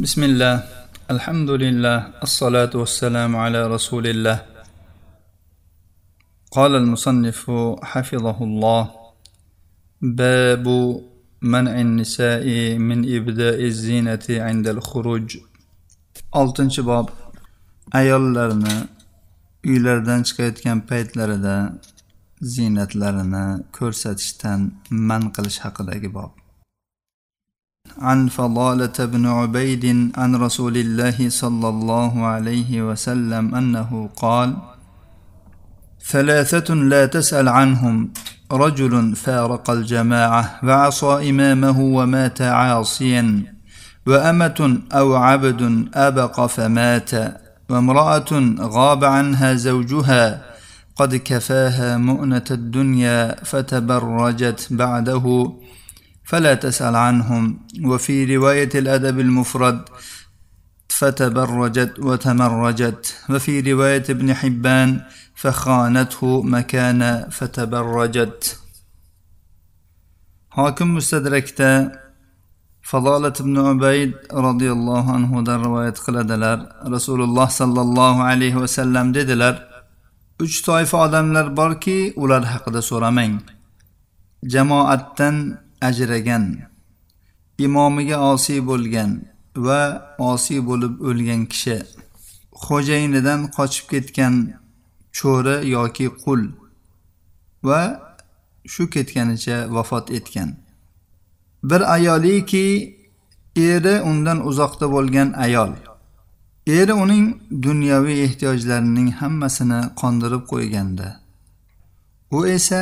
بسم الله الحمد لله الصلاة والسلام على رسول الله قال المصنف حفظه الله باب منع النساء من إبداء الزينة عند الخروج oltinchi bob ayollarni uylardan chiqayotgan paytlarida ziynatlarini ko'rsatishdan man qilish haqidagi bob عن فضالة بن عبيد عن رسول الله صلى الله عليه وسلم أنه قال ثلاثة لا تسأل عنهم رجل فارق الجماعة وعصى إمامه ومات عاصيا وأمة أو عبد أبق فمات وامرأة غاب عنها زوجها قد كفاها مؤنة الدنيا فتبرجت بعده فلا تسأل عنهم. وفي رواية الأدب المفرد فتبرجت وتمرجت. وفي رواية ابن حبان فخانته مكان فتبرجت. حاكم مستدركتا؟ فضالة بن عبيد رضي الله عنه در رواية قلدلر رسول الله صلى الله عليه وسلم dedilar uch toifa odamlar borki ular haqida so'ramang jamoatdan ajragan imomiga osiy bo'lgan va osiy bo'lib o'lgan kishi xo'jayinidan qochib ketgan cho'ri yoki qul va shu ketganicha vafot etgan. Bir ayoliki eri undan uzoqda bo'lgan ayol. Eri uning dunyoviy ehtiyojlarining hammasini qondirib qo'yganda u esa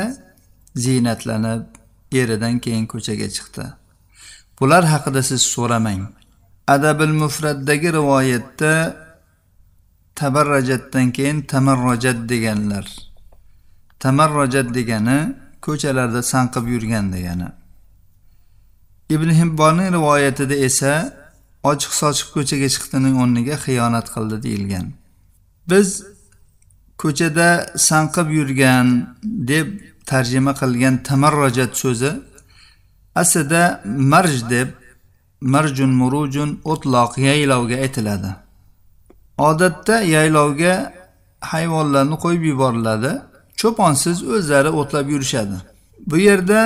ziynatlanib eridan keyin ko'chaga chiqdi. Bular haqida siz so'ramang. Adabil mufraddagi rivoyatda tabarrajatdan keyin tamarrojat deganlar. Tamarrojat degani ko'chalarda sanqib yurgan degani. Ibn hibbonning rivoyatida esa ochiq sochiq ko'chaga chiqdining o'rniga xiyonat qildi deyilgan. Biz ko'chada sanqib yurgan deb tarjima qilgan tamarrojat so'zi aslida marj deb marjun murujun o'tloq yaylovga aytiladi. Odatda yaylovga hayvonlarni qo'yib yuboriladi cho'ponsiz o'zlari o'tlab yurishadi. Bu yerda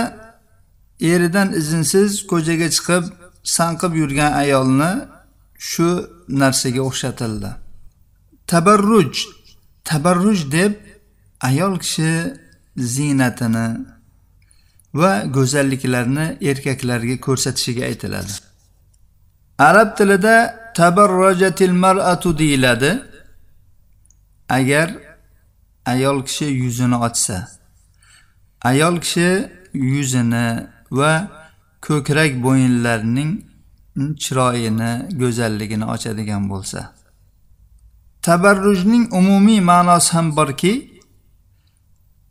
eridan izinsiz ko'chaga chiqib sanqib yurgan ayolni shu narsaga o'xshatildi. Tabarruj tabarruj deb ayol kishi ziynatini va go'zalliklarini erkaklarga ko'rsatishiga aytiladi. Arab tilida tabarrojatil mar'atu deyiladi. Agar ayol kishi yuzini ochsa ayol kishi yuzini va ko'krak bo'yinlarining chiroyini go'zalligini ochadigan bo'lsa tabarrujning umumiy ma'nosi ham borki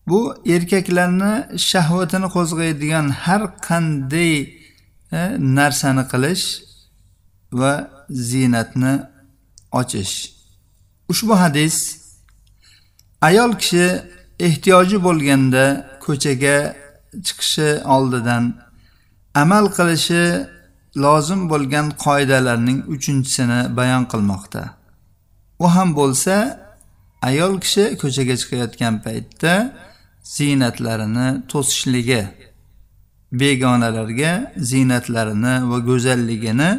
bu erkaklarni shahvatini qo'zg'aydigan har qanday e, narsani qilish va ziynatni ochish. Ushbu hadis ayol kishi ehtiyoji bo'lganda ko'chaga chiqishi oldidan amal qilishi lozim bo'lgan qoidalarning uchinchisini bayon qilmoqda. U ham bo'lsa ayol kishi ko'chaga chiqayotgan paytda ziynatlarini to'sishligi begonalarga ziynatlarini va go'zalligini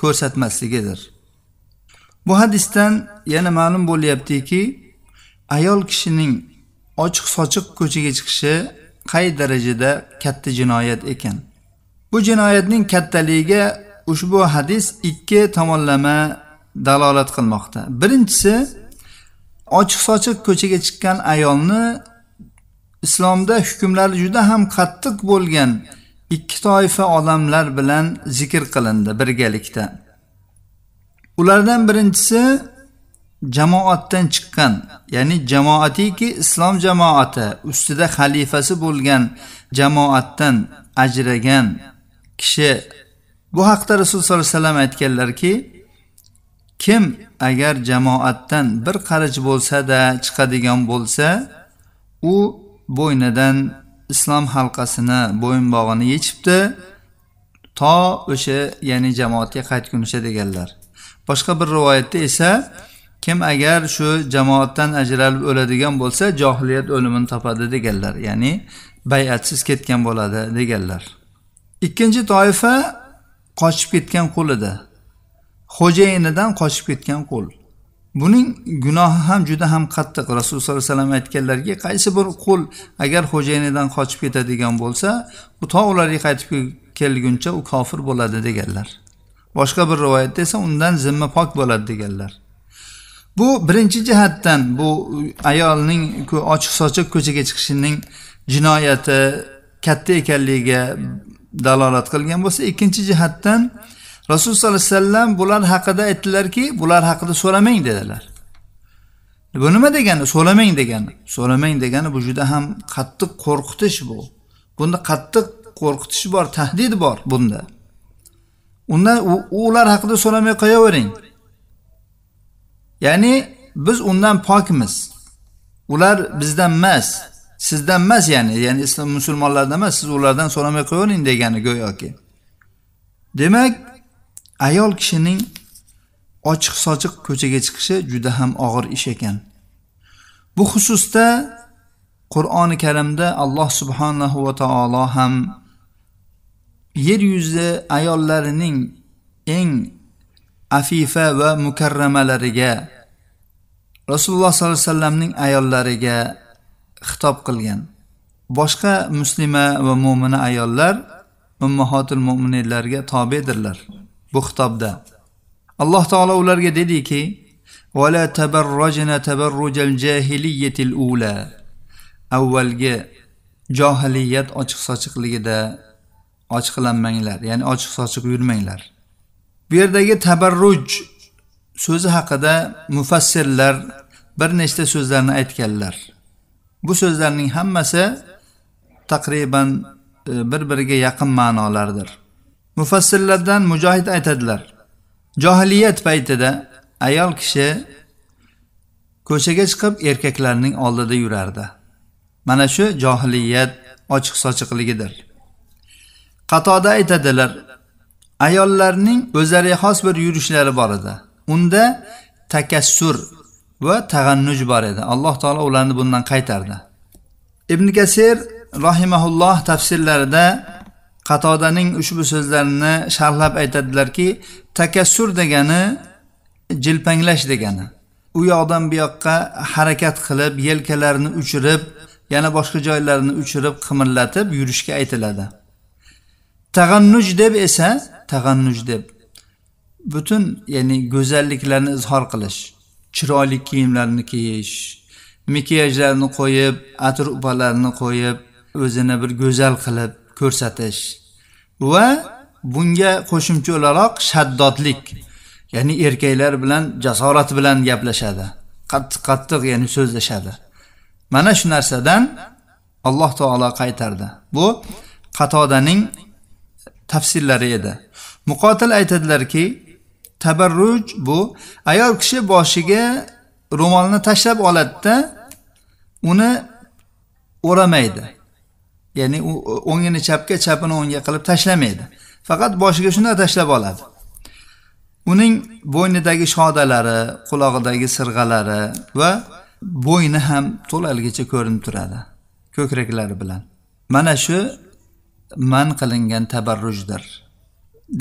ko'rsatmasligidir. Bu hadisdan yana ma'lum bo'lyaptiki ayol kishining ochiq sochiq ko'chaga chiqishi qay darajada katta jinoyat ekan. Bu jinoyatning kattaligiga ushbu hadis ikki tomonlama dalolat qilmoqda. Birinchisi ochiq sochiq ko'chaga chiqqan ayolni islomda hukmlari juda ham qattiq bo'lgan ikki toifa odamlar bilan zikr qilindi birgalikda. Ulardan birinchisi jamoatdan chiqqan ya'ni jamoatiki islom jamoati ustida xalifasi bo'lgan jamoatdan ajragan kishi. Bu haqda rasululloh sollallohu alayhi vasallam aytganlarki kim agar jamoatdan bir qarich bo'lsa-da chiqadigan bo'lsa u bo'ynidan islom halqasini bo'yinbog'ini yechibdi to o'sha ya'ni jamoatga qaytgunicha deganlar. Boshqa bir rivoyatda esa kim agar shu jamoatdan ajralib o'ladigan bo'lsa johiliyat o'limini topadi deganlar ya'ni bayatsiz ketgan bo'ladi deganlar. Ikkinchi toifa qochib ketgan qul edi xo'jayinidan qochib ketgan qul buning gunohi ham juda ham qattiq. Rasululloh sollallohu alayhi vasallam aytganlarki qaysi bir qul agar xo'jayinidan qochib ketadigan bo'lsa u to ularga qaytib kelguncha u kofir bo'ladi deganlar. Boshqa bir rivoyatda esa undan zimma pok bo'ladi deganlar. Bu birinchi jihatdan bu ayolning ochiq sochiq ko'chaga chiqishining jinoyati katta ekanligiga dalolat qilgan bo'lsa ikkinchi jihatdan rasul sollallohu alayhi vasallam bular haqida aytdilarki bular haqida so'ramang dedilar. Bu nima degani? So'ramang degani. So'ramang degani bu juda ham qattiq qo'rqitish bu. Bunda qattiq qo'rqitish bor tahdid bor bunda. Undan ular haqida so'ramay qo'yavering. Ya'ni biz undan pokmiz. Ular bizdan emas sizdan emas ya'ni ya'ni islom musulmonlardan emas siz ulardan so'ramay qo'yavering degani go'yoki. Demak ayol kishining ochiq sochiq ko'chaga chiqishi juda ham og'ir ish ekan. Bu xususda qur'oni karimda alloh subhanahu va taolo ham yer yuzi ayollarining eng afifa va mukarramalariga rasululloh sollallohu alayhi vasallamning ayollariga xitob qilgan. Boshqa muslima va mo'mina ayollar ummahotil mo'minlarga tobedirlar. Bu xitobda. Alloh taolo ularga dediki vala tabarrajna tabarrujal jahiliyatil ula. Avvalgi johiliyat ochiq sochiqligida ochiqlanmanglar ya'ni ochiq sochiq yurmanglar. Bu yerdagi tabarruj so'zi haqida mufassirlar bir nechta so'zlarni aytganlar. Bu so'zlarning hammasi taqriban e, bir biriga yaqin ma'nolardir. Mufassirlardan mujohid aytadilar johiliyat paytida ayol kishi ko'chaga chiqib erkaklarning oldida yurardi. Mana shu johiliyat ochiq sochiqligidir qatoda aytadilar ayollarning o'zlariga xos bir yurishlari bor edi. Unda takassur va tag'annuj bor edi. Alloh taolo ularni bundan qaytardi. Ibn kasir rahimaulloh tafsirlarida qatodaning ushbu so'zlarini sharhlab aytadilarki takassur degani jilpanglash degani. U yoqdan bu yoqqa harakat qilib yelkalarini uchirib yana boshqa joylarini uchirib qimirlatib yurishga aytiladi. Tag'annuj deb esa tag'annuj deb. Butun ya'ni go'zalliklarni izhor qilish chiroyli kiyimlarni kiyish makiyajlarni qo'yib atir upalarni qo'yib o'zini bir go'zal qilib ko'rsatish va bunga qo'shimcha o'laroq shaddodlik ya'ni erkaklar bilan jasorat bilan gaplashadi. Qattiq qattiq ya'ni so'zlashadi. Mana shu narsadan alloh taolo qaytardi. Bu qatodaning tafsirlari edi. Muqotil aytadilarki tabarruj bu ayol kishi boshiga ro'molni tashlab oladida uni o'ramaydi. Ya'ni u o'ngini chapga chapini o'ngga qilib tashlamaydi. Faqat boshiga shunday tashlab oladi. Uning bo'ynidagi shodalari qulog'idagi sirg'alari va bo'yni ham to'laligicha ko'rinib turadi ko'kraklari bilan. Mana shu man qilingan tabarrujdir.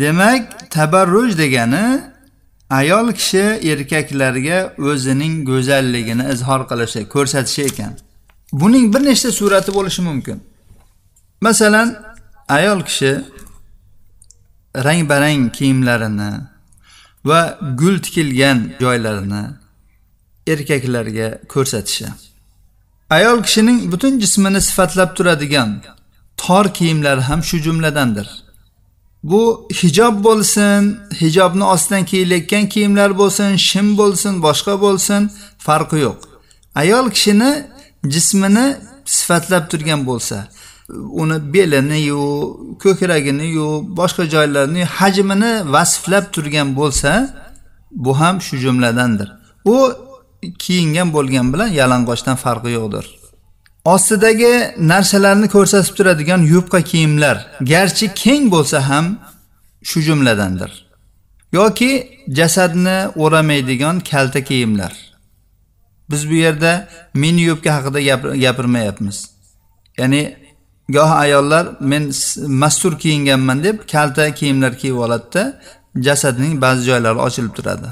Demak tabarruj degani ayol kishi erkaklarga o'zining go'zalligini izhor qilishi ko'rsatishi ekan. Buning bir nechta surati bo'lishi mumkin. Masalan ayol kishi rang barang kiyimlarini va gul tikilgan joylarini erkaklarga ko'rsatishi. Ayol kishining butun jismini sifatlab turadigan tor kiyimlari ham shu jumladandir. Bu hijob bo'lsin hijobni ostidan kiyilayotgan kiyimlar bo'lsin shim bo'lsin boshqa bo'lsin farqi yo'q. Ayol kishini jismini sifatlab turgan bo'lsa uni belini-yu, ko'kragini-yu, boshqa joylarini hajmini vasflab turgan bo'lsa, bu ham shu jumladandir. U kiyingan bo'lgan bilan yalang'ochdan farqi yo'qdir. Ostidagi narsalarni ko'rsatib turadigan yupqa kiyimlar, garchi keng bo'lsa ham shu jumladandir. yoki jasadni o'ramaydigan kalta kiyimlar biz bu yerda mini yubka haqida gapirmayapmiz ya'ni goh ayollar men mastur kiyinganman deb kalta kiyimlar kiyib oladida jasadning ba'zi joylari ochilib turadi.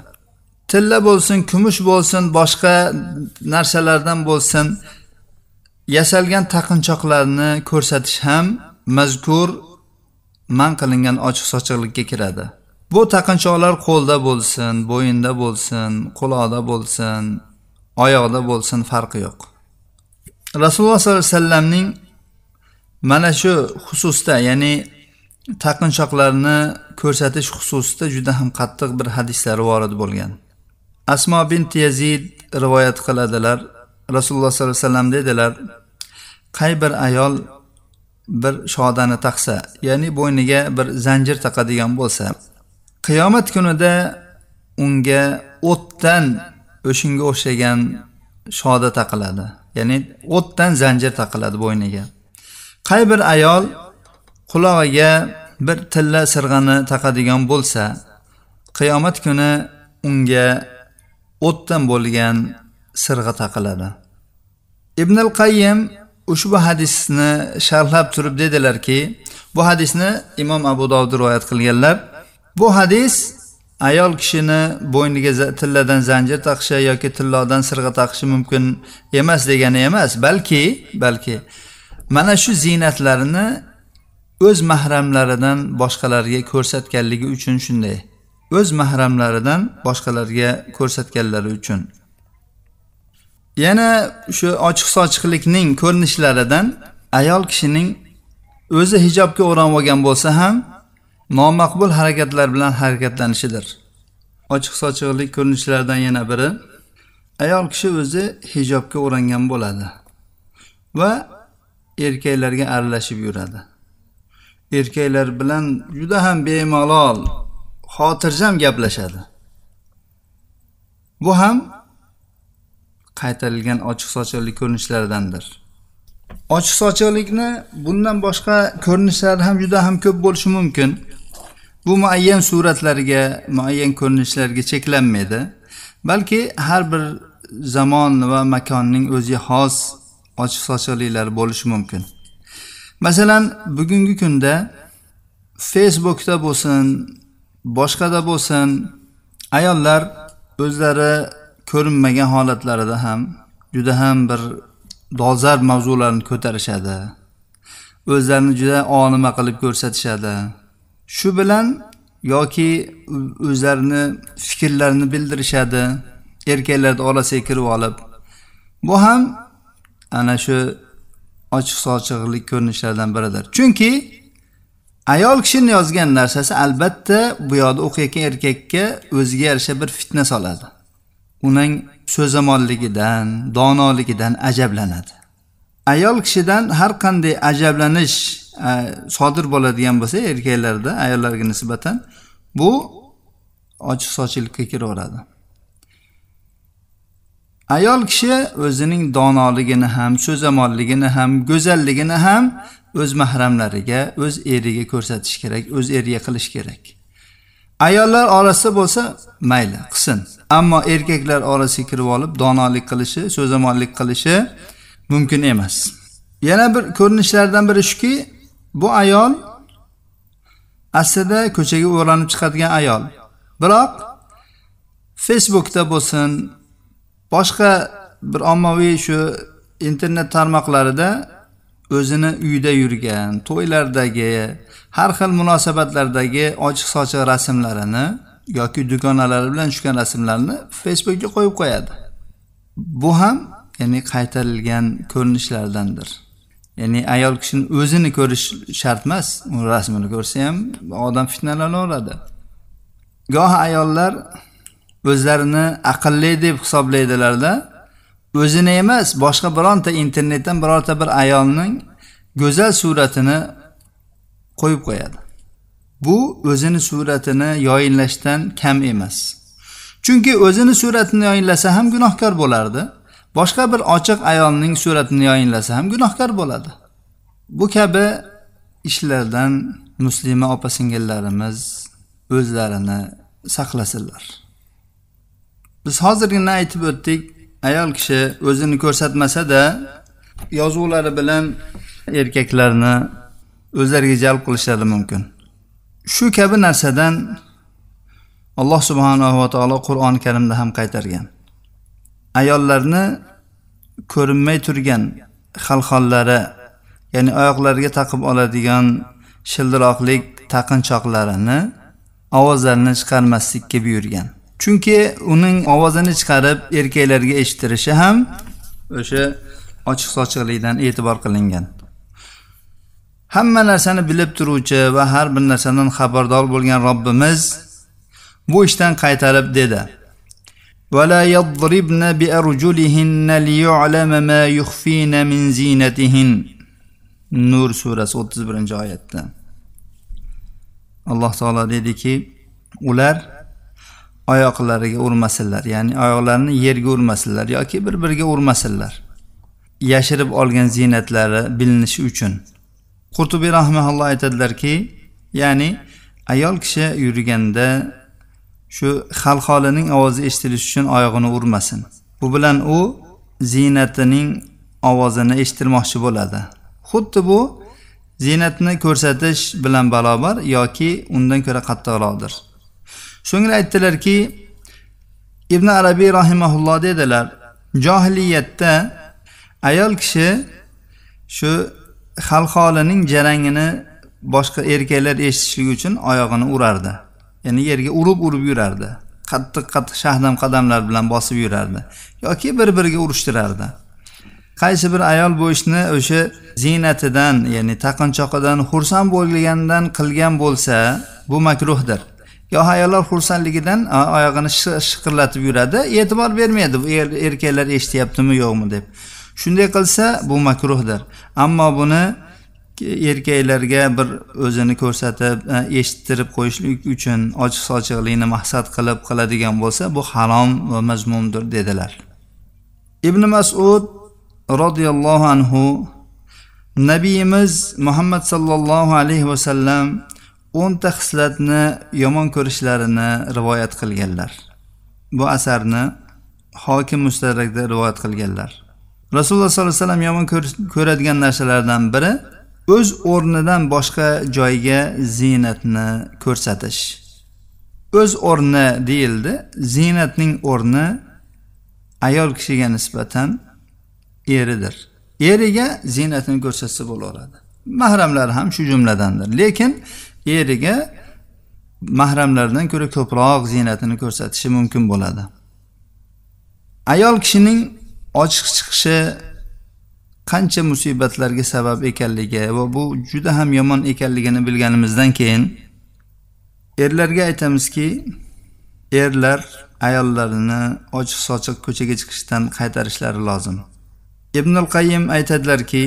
Tilla bo'lsin kumush bo'lsin boshqa narsalardan bo'lsin yasalgan taqinchoqlarni ko'rsatish ham mazkur man qilingan ochiq sochiqlikka kiradi. Bu taqinchoqlar qo'lda bo'lsin bo'yinda bo'lsin quloqda bo'lsin oyoqda bo'lsin farqi yo'q. Rasululloh sollallohu alayhi vasallamning mana shu xususda ya'ni taqinchoqlarni ko'rsatish xususida juda ham qattiq bir hadislari vorid bo'lgan. Asmo bint yazid rivoyat qiladilar. Rasululloh sollallohu alayhi vasallam dedilar qay bir ayol bir shodani taqsa ya'ni bo'yniga bir zanjir taqadigan bo'lsa qiyomat kunida unga o'tdan o'shanga o'xshagan shoda taqiladi. Ya'ni o'tdan zanjir taqiladi bo'yniga. Qay bir ayol qulog'iga bir tilla sirg'ani taqadigan bo'lsa qiyomat kuni unga o'tdan bo'lgan sirg'a taqiladi. Ibn al qayyim ushbu hadisni sharhlab turib dedilarki bu hadisni imom abu dovud rivoyat qilganlar bu hadis ayol kishini bo'yniga tilladan zanjir taqishi yoki tillodan sirg'a taqishi mumkin emas degani emas balki balki mana shu ziynatlarini o'z mahramlaridan boshqalarga ko'rsatganligi uchun shunday. O'z mahramlaridan boshqalarga ko'rsatganlari uchun. Yana shu ochiq sochiqlikning ko'rinishlaridan ayol kishining o'zi hijobga o'ranib olgan bo'lsa ham nomaqbul harakatlar bilan harakatlanishidir. Ochiq sochiqlik ko'rinishlaridan yana biri ayol kishi o'zi hijobga o'rangan bo'ladi. Va erkaklarga aralashib yuradi. Erkaklar bilan juda ham bemalol xotirjam gaplashadi. Bu ham qaytarilgan ochiq sochiqlik ko'rinishlaridandir. Ochiq sochiqlikni bundan boshqa ko'rinishlari ham juda ham ko'p bo'lishi mumkin. Bu muayyan suratlarga muayyan ko'rinishlarga cheklanmaydi balki har bir zamon va makonning o'ziga xos ochiq sochiqliklar bo'lishi mumkin. Masalan bugungi kunda facebookda bo'lsin boshqada bo'lsin ayollar o'zlari ko'rinmagan holatlarida ham juda ham bir dolzarb mavzularni ko'tarishadi. O'zlarini juda olima qilib ko'rsatishadi. Shu bilan yoki o'zlarini fikrlarini bildirishadi. Erkaklarni orasiga kirib olib. Bu ham ana shu ochiq sochiqlik ko'rinishlaridan biridir. Chunki ayol kishini yozgan narsasi albatta bu yoqda o'qiyotgan erkakka o'ziga yarasha bir fitna soladi. Uning so'zamonligidan donoligidan ajablanadi. Ayol kishidan har qanday ajablanish e, sodir bo'ladigan bo'lsa erkaklarda ayollarga nisbatan bu ochiq sochilikka kiraveradi. Ayol kishi o'zining donoligini ham so'zamonligini ham go'zalligini ham o'z mahramlariga o'z eriga ko'rsatish kerak o'z eriga qilish kerak. Ayollar orasida bo'lsa mayli qilsin ammo erkaklar orasiga kirib olib donolik qilishi so'zamonlik qilishi mumkin emas. Yana bir ko'rinishlardan biri shuki bu ayol aslida ko'chaga o'ranib chiqadigan ayol. Biroq facebookda bo'lsin boshqa bir ommaviy shu internet tarmoqlarida o'zini uyida yurgan to'ylardagi har xil munosabatlardagi ochiq sochiq rasmlarini yoki dugonalari bilan tushgan rasmlarni facebookga qo'yib qo'yadi. Bu ham ya'ni qaytarilgan ko'rinishlardandir. Ya'ni ayol kishini o'zini ko'rish shart emas u rasmini ko'rsa ham odam fitnalanaveradi goh ayollar o'zlarini aqlli deb hisoblaydilarda o'zini emas boshqa bironta internetdan birorta bir ayolning go'zal suratini qo'yib qo'yadi. Bu o'zini suratini yoyinlashdan kam emas. Chunki o'zini suratini yoyinlasa ham gunohkor bo'lardi boshqa bir ochiq ayolning suratini yoyinlasa ham gunohkor bo'ladi. Bu kabi ishlardan muslima opa singillarimiz o'zlarini saqlasinlar. Biz hozirgina aytib o'tdik? Ayol kishi o'zini ko'rsatmasada yozuvlari bilan erkaklarni o'zlariga jalb qilishlari mumkin. Shu kabi narsadan alloh subhanahu va taolo qur'oni karimda ham qaytargan. Ayollarni ko'rinmay turgan xalxollari ya'ni oyoqlariga taqib oladigan shildiroqlik taqinchoqlarini ovozlarini chiqarmaslikka buyurgan. chunki uning ovozini chiqarib erkaklarga eshittirishi ham o'sha ochiq sochiqlikdan e'tibor qilingan hamma narsani bilib turuvchi va har bir narsadan xabardor bo'lgan robbimiz bu ishdan qaytarib dedi ولا يضربن بأرجلهن ليعلم ما يخفين من زينتهن nur surasi o'ttiz birinchi oyatda alloh taolo deydiki ular oyoqlariga urmasinlar. Ya'ni oyoqlarini yerga urmasinlar yoki bir biriga urmasinlar. Yashirib olgan ziynatlari bilinishi uchun. Qurtubiy rahmaulloh aytadilarki ya'ni ayol kishi yurganda shu xalxolining ovozi eshitilishi uchun oyog'ini urmasin. Bu bilan u ziynatining ovozini eshittirmoqchi bo'ladi. Xuddi bu ziynatni ko'rsatish bilan barobar yoki undan ko'ra qattiqroqdir. So'ngra aytdilarki ibn arabiy rahimaulloh dedilar johiliyatda ayol kishi shu xalxolining jarangini boshqa erkaklar eshitishligi uchun oyog'ini urardi. Ya'ni yerga urib urib yurardi. Qattiq qattiq shahdam qadamlar bilan bosib yurardi yoki bir biriga urishtirardi. Qaysi bir ayol bu ishni o'sha ziynatidan ya'ni taqinchoqidan xursand bo'lganidan qilgan bo'lsa bu makruhdir. Yo ayollar xursandligidan oyog'ini shiqirlatib yuradi. E'tibor bermaydi bu er, erkaklar eshityaptimi yo'qmi deb. Shunday qilsa bu makruhdir. Ammo buni erkaklarga bir o'zini ko'rsatib eshittirib qo'yishlik uchun ochiq sochiqlikni maqsad qilib qiladigan bo'lsa bu harom va mazmumdir dedilar. Ibn masud roziyallohu anhu nabiyimiz muhammad sollallohu alayhi vasallam o'nta xislatni yomon ko'rishlarini rivoyat qilganlar. Bu asarni hokim mustarakda rivoyat qilganlar. Rasululloh sollallohu alayhi vasallam yomon ko'radigan narsalardan biri o'z o'rnidan boshqa joyga ziynatni ko'rsatish. O'z o'rni deyildi ziynatning o'rni ayol kishiga nisbatan eridir. Eriga ziynatini ko'rsatsa bo'laveradi. Mahramlari ham shu jumladandir. Lekin eriga mahramlardan ko'ra ko'proq ziynatini ko'rsatishi mumkin bo'ladi. Ayol kishining ochiq chiqishi qancha musibatlarga sabab ekanligi va bu juda ham yomon ekanligini bilganimizdan keyin erlarga aytamizki erlar ayollarini ochiq sochiq ko'chaga chiqishdan qaytarishlari lozim. Ibnul qayyim aytadilarki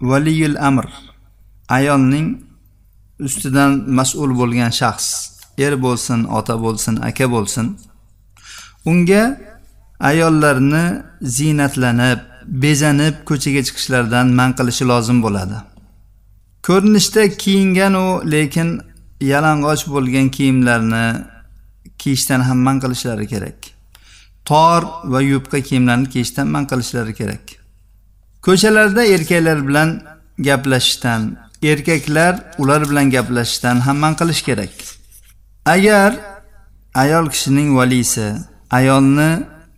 valiyul amr ayolning ustidan mas'ul bo'lgan shaxs er bo'lsin ota bo'lsin aka bo'lsin unga ayollarni ziynatlanib bezanib ko'chaga chiqishlaridan man qilishi lozim bo'ladi. Ko'rinishda kiyingan u lekin yalang'och bo'lgan kiyimlarni kiyishdan ham man qilishlari kerak. Tor va yupqa kiyimlarni kiyishdan man qilishlari kerak. Ko'chalarda erkaklar bilan gaplashishdan erkaklar ular bilan gaplashishdan ham man qilish kerak. Agar ayol kishining valisi ayolni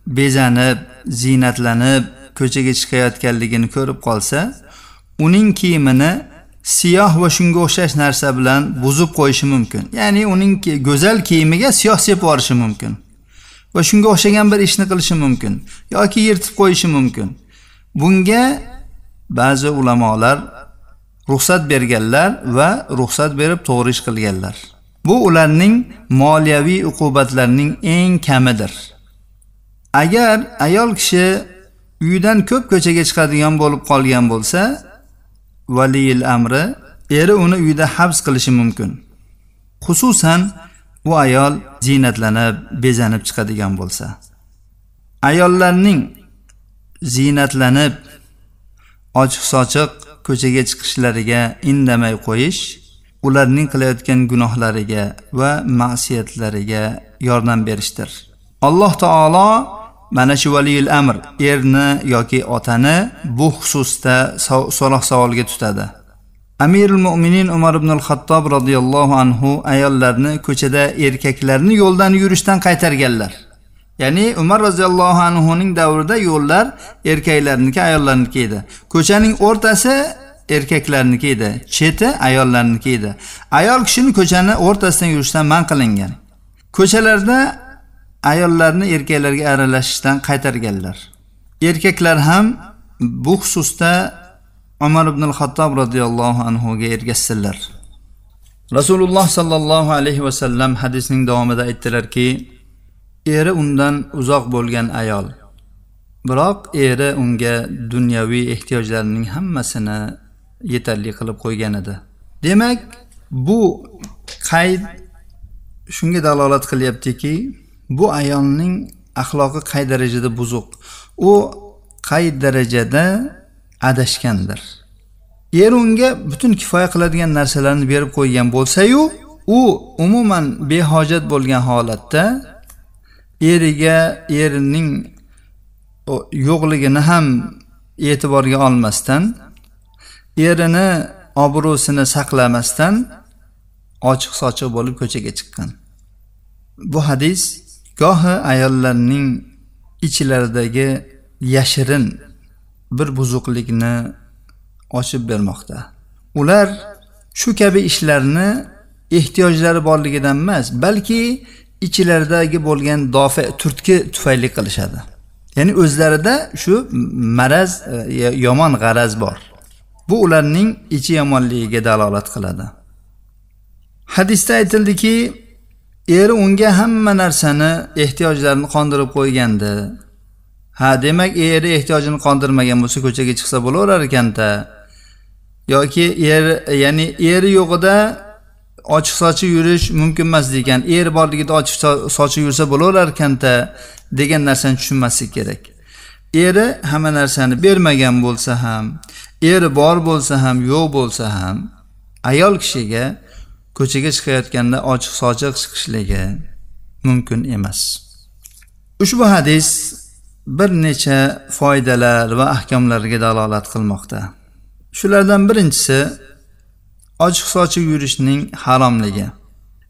bezanib ziynatlanib ko'chaga chiqayotganligini ko'rib qolsa uning kiyimini siyoh va shunga o'xshash narsa bilan buzib qo'yishi mumkin. Ya'ni uning go'zal kiyimiga siyoh sepib yuborishi mumkin va shunga o'xshagan bir ishni qilishi mumkin yoki yirtib qo'yishi mumkin. Bunga ba'zi ulamolar ruxsat berganlar va ruxsat berib to'g'ri ish qilganlar. Bu ularning moliyaviy uqubatlarining eng kamidir. Agar ayol kishi uyidan ko'p ko'chaga chiqadigan bo'lib qolgan bo'lsa valiyil amri eri uni uyda habs qilishi mumkin. Xususan u ayol ziynatlanib bezanib chiqadigan bo'lsa. Ayollarning ziynatlanib ochiq sochiq ko'chaga chiqishlariga indamay qo'yish ularning qilayotgan gunohlariga va ma'siyatlariga yordam berishdir. Alloh taolo mana shu valiyul amr erni yoki otani bu xususda so'roq savolga tutadi. Amirul mo'minin umar ibn al xattob roziyallohu anhu ayollarni ko'chada erkaklarni yo'ldan yurishdan qaytarganlar. Ya'ni umar roziyallohu anhuning davrida yo'llar erkaklarniki ayollarniki edi. Ko'chaning o'rtasi erkaklarniki edi. Cheti ayollarniki edi. Ayol kishini ko'chani o'rtasidan yurishdan man qilingan. Ko'chalarda ayollarni erkaklarga aralashishdan qaytarganlar. Erkaklar ham bu xususda umar ibn xattob roziyallohu anhuga ergashsinlar. Rasululloh sollallohu alayhi vasallam hadisning davomida aytdilarki eri undan uzoq bo'lgan ayol. Biroq eri unga dunyoviy ehtiyojlarining hammasini yetarli qilib qo'ygan edi. Demak bu qayd shunga dalolat qilyaptiki bu ayolning axloqi qay darajada buzuq? U qay darajada adashgandir? Er unga butun kifoya qiladigan narsalarni berib qo'ygan bo'lsayu u umuman behojat bo'lgan holatda eriga erining yo'qligini ham e'tiborga olmasdan erini obro'sini saqlamasdan ochiq sochiq bo'lib ko'chaga chiqqan. Bu hadis gohi ayollarning ichlaridagi yashirin bir buzuqlikni ochib bermoqda. Ular shu kabi ishlarni ehtiyojlari borligidan emas balki ichilaridagi bo'lgan dofa turtki tufayli qilishadi. Ya'ni o'zlarida shu maraz e, yomon g'araz bor. Bu ularning ichi yomonligiga dalolat qiladi. Hadisda aytildiki eri unga hamma narsani ehtiyojlarini qondirib qo'ygandi. Ha demak eri ehtiyojini qondirmagan bo'lsa ko'chaga chiqsa bo'laverar ekanda. Yoki er ya'ni eri yo'g'ida ochiq sochiq yurish mumkin emas degan er borligida ochiq sochiq yursa bo'laverarkanda degan narsani tushunmaslik kerak. Eri hamma narsani bermagan bo'lsa ham eri bor bo'lsa ham yo'q bo'lsa ham ayol kishiga ko'chaga chiqayotganda ochiq sochiq chiqishligi mumkin emas. Ushbu hadis bir necha foydalar va ahkomlarga dalolat qilmoqda. Shulardan birinchisi ochiq sochiq yurishning haromligi.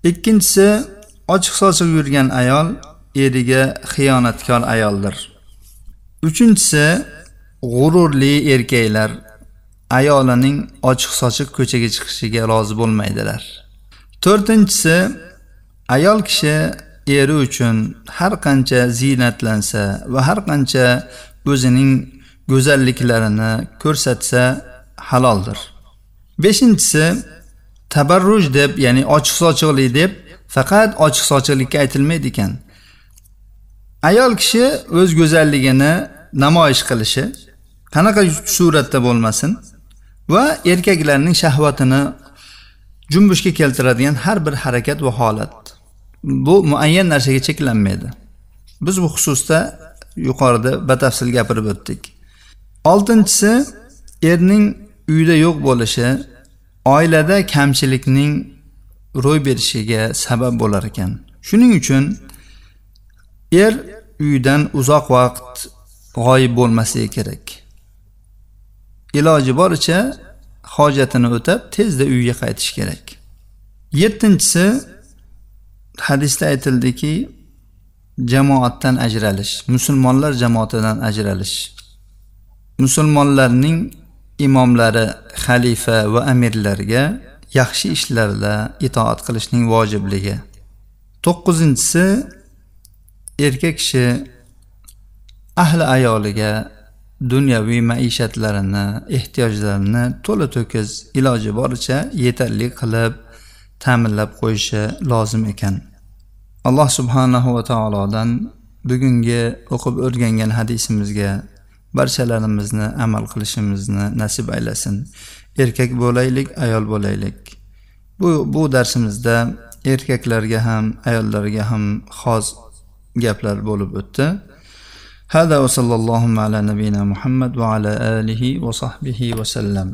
Ikkinchisi ochiq sochiq yurgan ayol eriga xiyonatkor ayoldir. Uchinchisi g'ururli erkaklar ayolining ochiq sochiq ko'chaga chiqishiga rozi bo'lmaydilar. To'rtinchisi ayol kishi eri uchun har qancha ziynatlansa va har qancha o'zining go'zalliklarini ko'rsatsa haloldir. Beshinchisi tabarruj deb ya'ni ochiq sochiqlik deb faqat ochiq sochiqlikka aytilmaydi ekan. Ayol kishi o'z go'zalligini namoyish qilishi qanaqa suratda bo'lmasin va erkaklarning shahvatini jumbushga keltiradigan har bir harakat va holat. Bu muayyan narsaga cheklanmaydi. Biz bu xususda yuqorida batafsil gapirib o'tdik. Oltinchisi erning uyda yo'q bo'lishi oilada kamchilikning ro'y berishiga sabab bo'lar ekan. Shuning uchun er uydan uzoq vaqt g'oyib bo'lmasligi kerak. Iloji boricha hojatini o'tab tezda uyga qaytish kerak. Yettinchisi hadisda aytildiki jamoatdan ajralish musulmonlar jamoatidan ajralish. Musulmonlarning imomlari xalifa va amirlarga yaxshi ishlarda itoat qilishning vojibligi. To'qqizinchisi erkak kishi ahli ayoliga dunyoviy maishatlarini ehtiyojlarini to'la to'kis iloji boricha yetarli qilib ta'minlab qo'yishi lozim ekan. Alloh subhanahu va taolodan bugungi o'qib o'rgangan hadisimizga barchalarimizni amal qilishimizni nasib aylasin erkak bo'laylik ayol bo'laylik bu bu darsimizda erkaklarga ham ayollarga ham xos gaplar bo'lib o'tdi هذا وصلى اللهم على نبينا محمد وعلى آله وصحبه وسلم